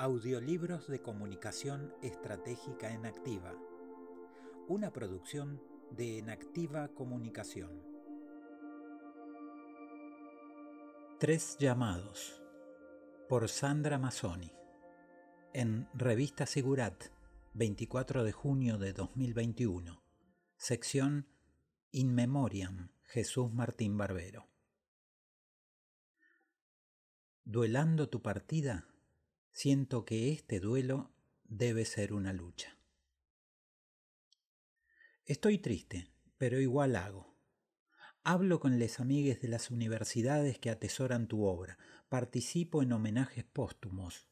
Audiolibros de comunicación estratégica en Activa. Una producción de Enactiva Comunicación. Tres llamados. Por Sandra Mazzoni. En Revista Sigurat, 24 de junio de 2021. Sección In Memoriam, Jesús Martín Barbero. Duelando tu partida siento que este duelo debe ser una lucha. Estoy triste, pero igual hago. Hablo con les amigues de las universidades que atesoran tu obra, participo en homenajes póstumos,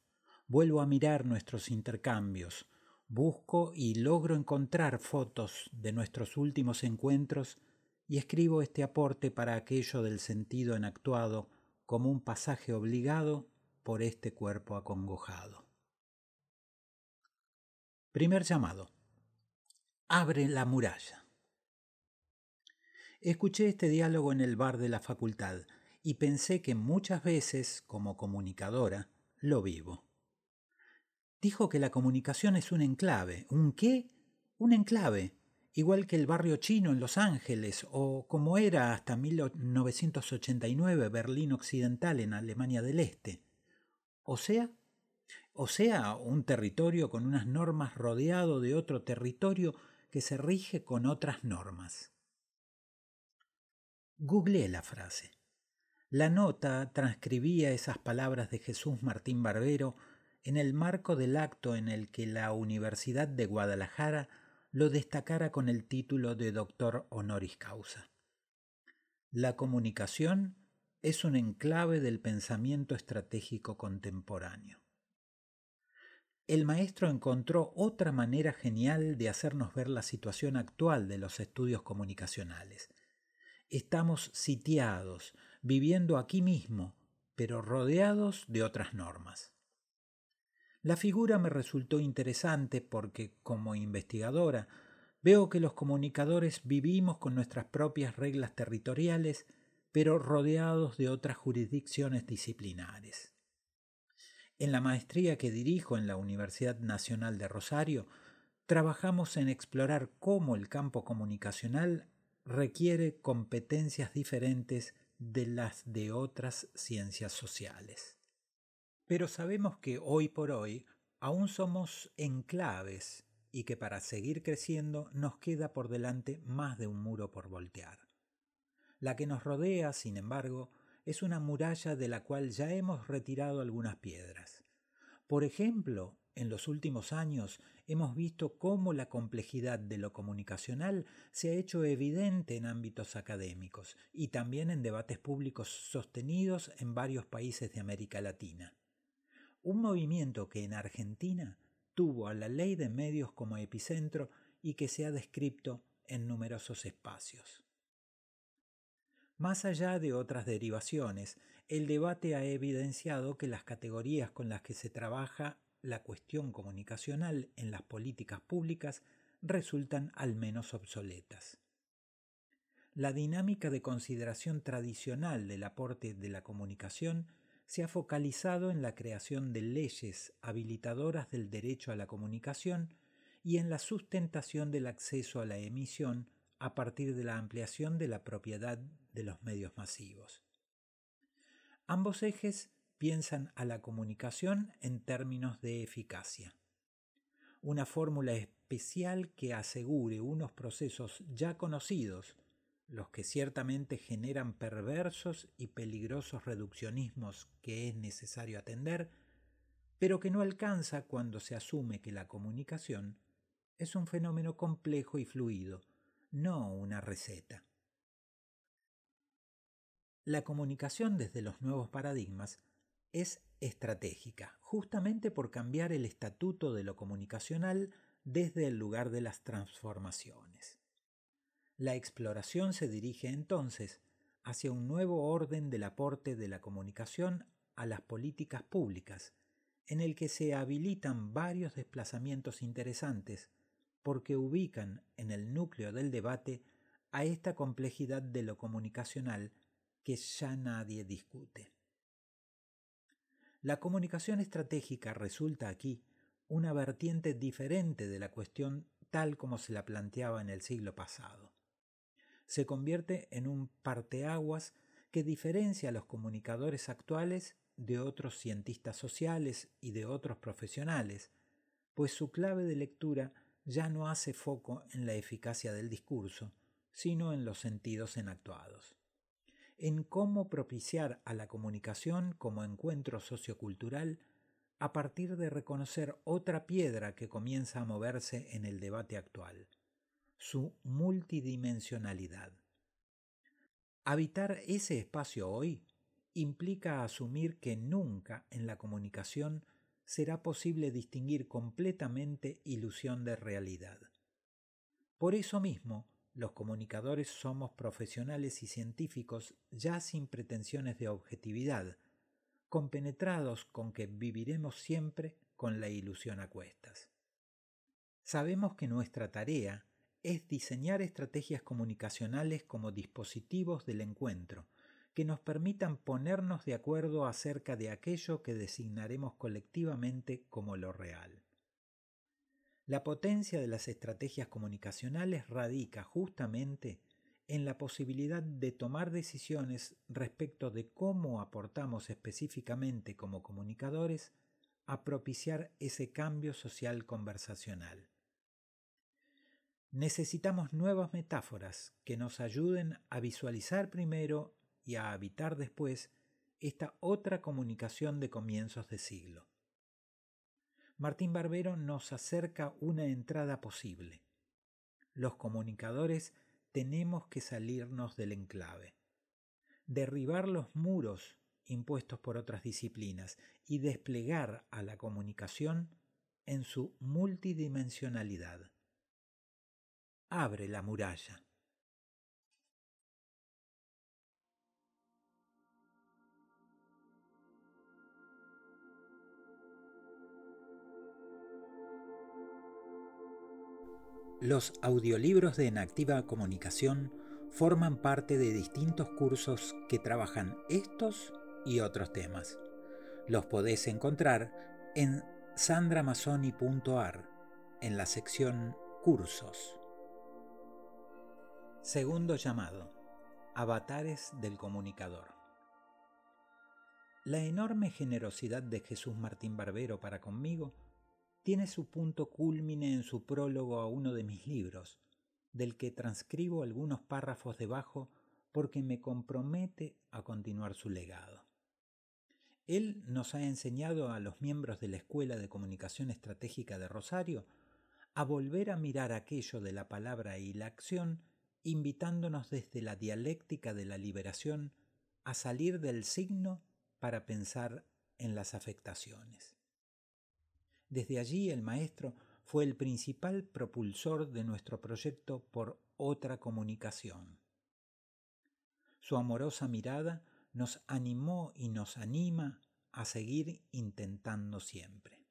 vuelvo a mirar nuestros intercambios, busco y logro encontrar fotos de nuestros últimos encuentros y escribo este aporte para aquello del sentido enactuado como un pasaje obligado por este cuerpo acongojado. Primer llamado. Abre la muralla. Escuché este diálogo en el bar de la facultad y pensé que muchas veces, como comunicadora, lo vivo. Dijo que la comunicación es un enclave. ¿Un qué? Un enclave, igual que el barrio chino en Los Ángeles o como era hasta 1989 Berlín Occidental en Alemania del Este o sea, o sea, un territorio con unas normas rodeado de otro territorio que se rige con otras normas. Googleé la frase. La nota transcribía esas palabras de Jesús Martín Barbero en el marco del acto en el que la Universidad de Guadalajara lo destacara con el título de doctor honoris causa. La comunicación es un enclave del pensamiento estratégico contemporáneo. El maestro encontró otra manera genial de hacernos ver la situación actual de los estudios comunicacionales. Estamos sitiados, viviendo aquí mismo, pero rodeados de otras normas. La figura me resultó interesante porque, como investigadora, veo que los comunicadores vivimos con nuestras propias reglas territoriales pero rodeados de otras jurisdicciones disciplinares. En la maestría que dirijo en la Universidad Nacional de Rosario, trabajamos en explorar cómo el campo comunicacional requiere competencias diferentes de las de otras ciencias sociales. Pero sabemos que hoy por hoy aún somos enclaves y que para seguir creciendo nos queda por delante más de un muro por voltear. La que nos rodea, sin embargo, es una muralla de la cual ya hemos retirado algunas piedras. Por ejemplo, en los últimos años hemos visto cómo la complejidad de lo comunicacional se ha hecho evidente en ámbitos académicos y también en debates públicos sostenidos en varios países de América Latina. Un movimiento que en Argentina tuvo a la ley de medios como epicentro y que se ha descrito en numerosos espacios. Más allá de otras derivaciones, el debate ha evidenciado que las categorías con las que se trabaja la cuestión comunicacional en las políticas públicas resultan al menos obsoletas. La dinámica de consideración tradicional del aporte de la comunicación se ha focalizado en la creación de leyes habilitadoras del derecho a la comunicación y en la sustentación del acceso a la emisión a partir de la ampliación de la propiedad de los medios masivos. Ambos ejes piensan a la comunicación en términos de eficacia. Una fórmula especial que asegure unos procesos ya conocidos, los que ciertamente generan perversos y peligrosos reduccionismos que es necesario atender, pero que no alcanza cuando se asume que la comunicación es un fenómeno complejo y fluido, no una receta. La comunicación desde los nuevos paradigmas es estratégica, justamente por cambiar el estatuto de lo comunicacional desde el lugar de las transformaciones. La exploración se dirige entonces hacia un nuevo orden del aporte de la comunicación a las políticas públicas, en el que se habilitan varios desplazamientos interesantes porque ubican en el núcleo del debate a esta complejidad de lo comunicacional que ya nadie discute. La comunicación estratégica resulta aquí una vertiente diferente de la cuestión tal como se la planteaba en el siglo pasado. Se convierte en un parteaguas que diferencia a los comunicadores actuales de otros cientistas sociales y de otros profesionales, pues su clave de lectura ya no hace foco en la eficacia del discurso, sino en los sentidos enactuados. En cómo propiciar a la comunicación como encuentro sociocultural a partir de reconocer otra piedra que comienza a moverse en el debate actual, su multidimensionalidad. Habitar ese espacio hoy implica asumir que nunca en la comunicación será posible distinguir completamente ilusión de realidad. Por eso mismo, los comunicadores somos profesionales y científicos ya sin pretensiones de objetividad, compenetrados con que viviremos siempre con la ilusión a cuestas. Sabemos que nuestra tarea es diseñar estrategias comunicacionales como dispositivos del encuentro, que nos permitan ponernos de acuerdo acerca de aquello que designaremos colectivamente como lo real. La potencia de las estrategias comunicacionales radica justamente en la posibilidad de tomar decisiones respecto de cómo aportamos específicamente como comunicadores a propiciar ese cambio social conversacional. Necesitamos nuevas metáforas que nos ayuden a visualizar primero y a habitar después esta otra comunicación de comienzos de siglo. Martín Barbero nos acerca una entrada posible. Los comunicadores tenemos que salirnos del enclave, derribar los muros impuestos por otras disciplinas y desplegar a la comunicación en su multidimensionalidad. Abre la muralla. Los audiolibros de Enactiva Comunicación forman parte de distintos cursos que trabajan estos y otros temas. Los podés encontrar en sandramazoni.ar en la sección Cursos. Segundo llamado. Avatares del comunicador. La enorme generosidad de Jesús Martín Barbero para conmigo tiene su punto culmine en su prólogo a uno de mis libros, del que transcribo algunos párrafos debajo porque me compromete a continuar su legado. Él nos ha enseñado a los miembros de la Escuela de Comunicación Estratégica de Rosario a volver a mirar aquello de la palabra y la acción, invitándonos desde la dialéctica de la liberación a salir del signo para pensar en las afectaciones. Desde allí el maestro fue el principal propulsor de nuestro proyecto por otra comunicación. Su amorosa mirada nos animó y nos anima a seguir intentando siempre.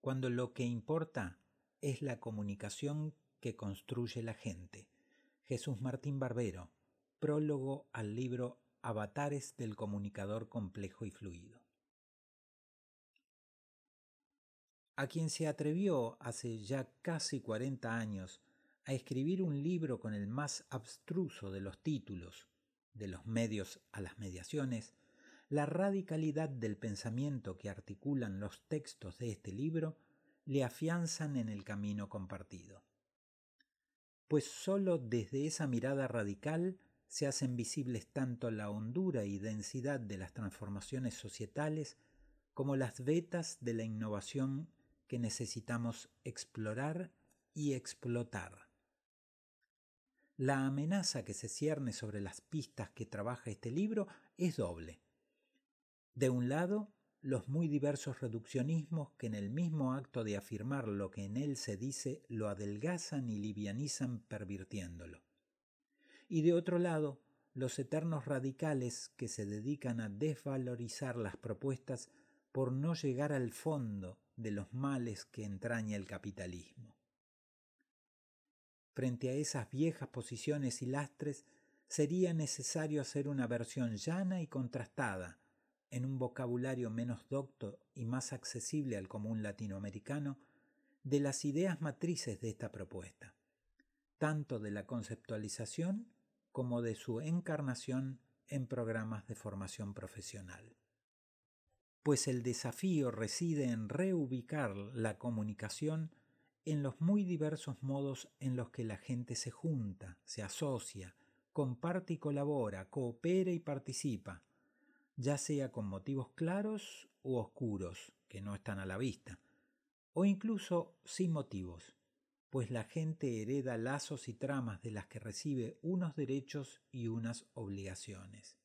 Cuando lo que importa es la comunicación que construye la gente. Jesús Martín Barbero, prólogo al libro Avatares del comunicador complejo y fluido. A quien se atrevió hace ya casi 40 años a escribir un libro con el más abstruso de los títulos, de los medios a las mediaciones, la radicalidad del pensamiento que articulan los textos de este libro le afianzan en el camino compartido. Pues sólo desde esa mirada radical se hacen visibles tanto la hondura y densidad de las transformaciones societales como las vetas de la innovación que necesitamos explorar y explotar. La amenaza que se cierne sobre las pistas que trabaja este libro es doble. De un lado, los muy diversos reduccionismos que en el mismo acto de afirmar lo que en él se dice lo adelgazan y livianizan pervirtiéndolo. Y de otro lado, los eternos radicales que se dedican a desvalorizar las propuestas por no llegar al fondo de los males que entraña el capitalismo. Frente a esas viejas posiciones y lastres, sería necesario hacer una versión llana y contrastada, en un vocabulario menos docto y más accesible al común latinoamericano, de las ideas matrices de esta propuesta, tanto de la conceptualización como de su encarnación en programas de formación profesional. Pues el desafío reside en reubicar la comunicación en los muy diversos modos en los que la gente se junta, se asocia, comparte y colabora, coopera y participa, ya sea con motivos claros u oscuros, que no están a la vista, o incluso sin motivos, pues la gente hereda lazos y tramas de las que recibe unos derechos y unas obligaciones.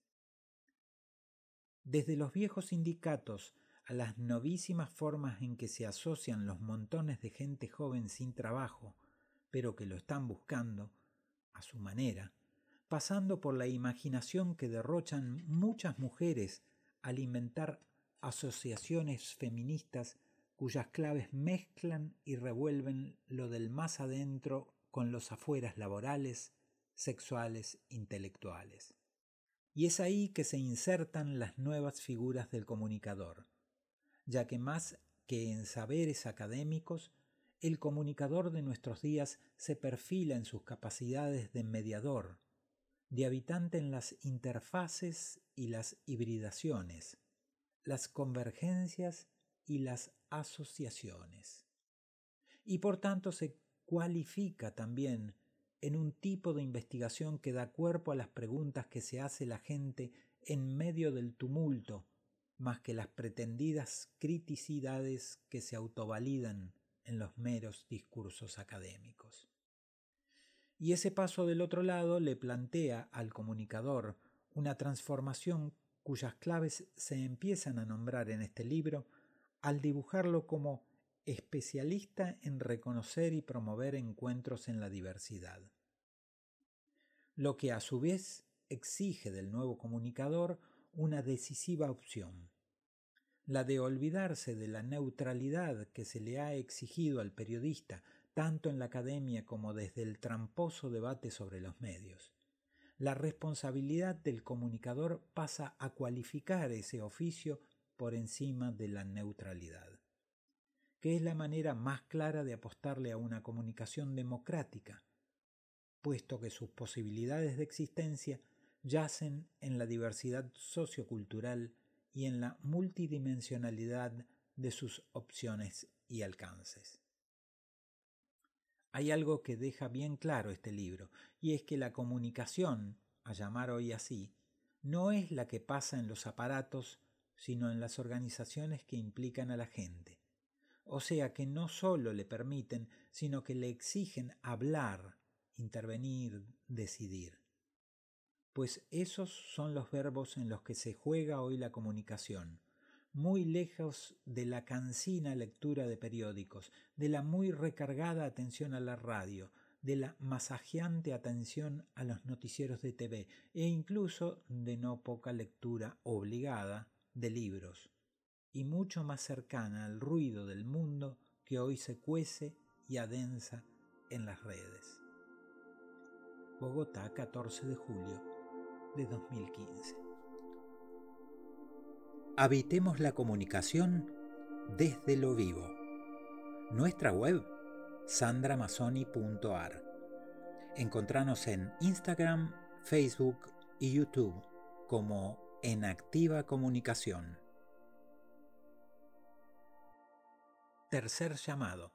Desde los viejos sindicatos a las novísimas formas en que se asocian los montones de gente joven sin trabajo, pero que lo están buscando, a su manera, pasando por la imaginación que derrochan muchas mujeres al inventar asociaciones feministas cuyas claves mezclan y revuelven lo del más adentro con los afueras laborales, sexuales, intelectuales. Y es ahí que se insertan las nuevas figuras del comunicador, ya que más que en saberes académicos, el comunicador de nuestros días se perfila en sus capacidades de mediador, de habitante en las interfaces y las hibridaciones, las convergencias y las asociaciones. Y por tanto se cualifica también en un tipo de investigación que da cuerpo a las preguntas que se hace la gente en medio del tumulto, más que las pretendidas criticidades que se autovalidan en los meros discursos académicos. Y ese paso del otro lado le plantea al comunicador una transformación cuyas claves se empiezan a nombrar en este libro al dibujarlo como especialista en reconocer y promover encuentros en la diversidad. Lo que a su vez exige del nuevo comunicador una decisiva opción, la de olvidarse de la neutralidad que se le ha exigido al periodista tanto en la academia como desde el tramposo debate sobre los medios. La responsabilidad del comunicador pasa a cualificar ese oficio por encima de la neutralidad, que es la manera más clara de apostarle a una comunicación democrática, puesto que sus posibilidades de existencia yacen en la diversidad sociocultural y en la multidimensionalidad de sus opciones y alcances. Hay algo que deja bien claro este libro, y es que la comunicación, a llamar hoy así, no es la que pasa en los aparatos, sino en las organizaciones que implican a la gente. O sea que no solo le permiten, sino que le exigen hablar, intervenir, decidir. Pues esos son los verbos en los que se juega hoy la comunicación, muy lejos de la cansina lectura de periódicos, de la muy recargada atención a la radio, de la masajeante atención a los noticieros de TV e incluso de no poca lectura obligada de libros, y mucho más cercana al ruido del mundo que hoy se cuece y adensa en las redes. Bogotá, 14 de julio de 2015. Habitemos la comunicación desde lo vivo. Nuestra web, sandramazoni.ar. Encontranos en Instagram, Facebook y YouTube como En Activa Comunicación. Tercer llamado.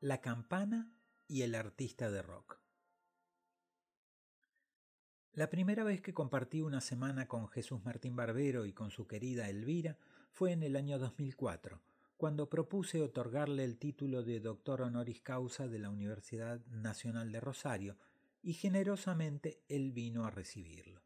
La campana y el artista de rock. La primera vez que compartí una semana con Jesús Martín Barbero y con su querida Elvira fue en el año 2004, cuando propuse otorgarle el título de doctor honoris causa de la Universidad Nacional de Rosario, y generosamente él vino a recibirlo.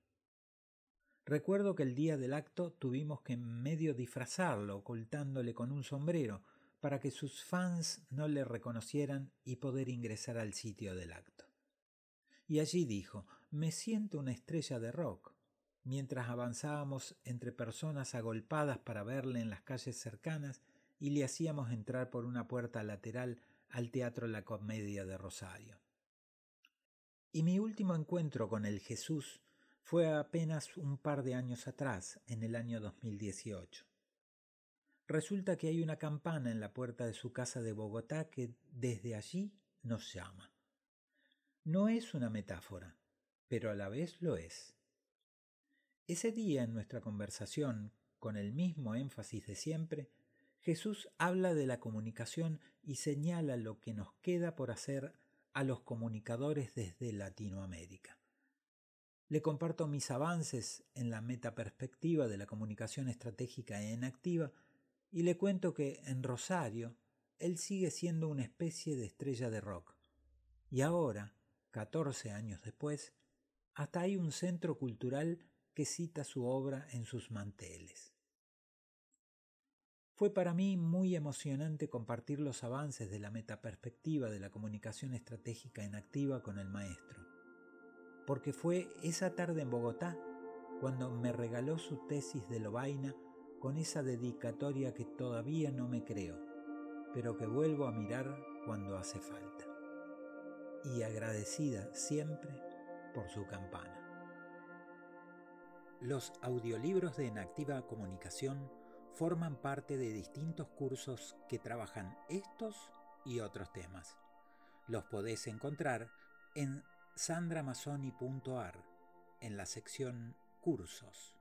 Recuerdo que el día del acto tuvimos que medio disfrazarlo, ocultándole con un sombrero, para que sus fans no le reconocieran y poder ingresar al sitio del acto. Y allí dijo, me siento una estrella de rock. Mientras avanzábamos entre personas agolpadas para verle en las calles cercanas y le hacíamos entrar por una puerta lateral al Teatro La Comedia de Rosario. Y mi último encuentro con el Jesús Fue apenas un par de años atrás, en el año 2018. Resulta que hay una campana en la puerta de su casa de Bogotá que desde allí nos llama. No es una metáfora, pero a la vez lo es. Ese día en nuestra conversación, con el mismo énfasis de siempre, Jesús habla de la comunicación y señala lo que nos queda por hacer a los comunicadores desde Latinoamérica. Le comparto mis avances en la metaperspectiva de la comunicación estratégica e inactiva y le cuento que en Rosario él sigue siendo una especie de estrella de rock. Y ahora, 14 años después, hasta hay un centro cultural que cita su obra en sus manteles. Fue para mí muy emocionante compartir los avances de la metaperspectiva de la comunicación estratégica en activa con el maestro, porque fue esa tarde en Bogotá cuando me regaló su tesis de Lobaina con esa dedicatoria que todavía no me creo, pero que vuelvo a mirar cuando hace falta. Y agradecida siempre por su campana. Los audiolibros de Enactiva Comunicación forman parte de distintos cursos que trabajan estos y otros temas. Los podés encontrar en sandramazoni.ar en la sección Cursos.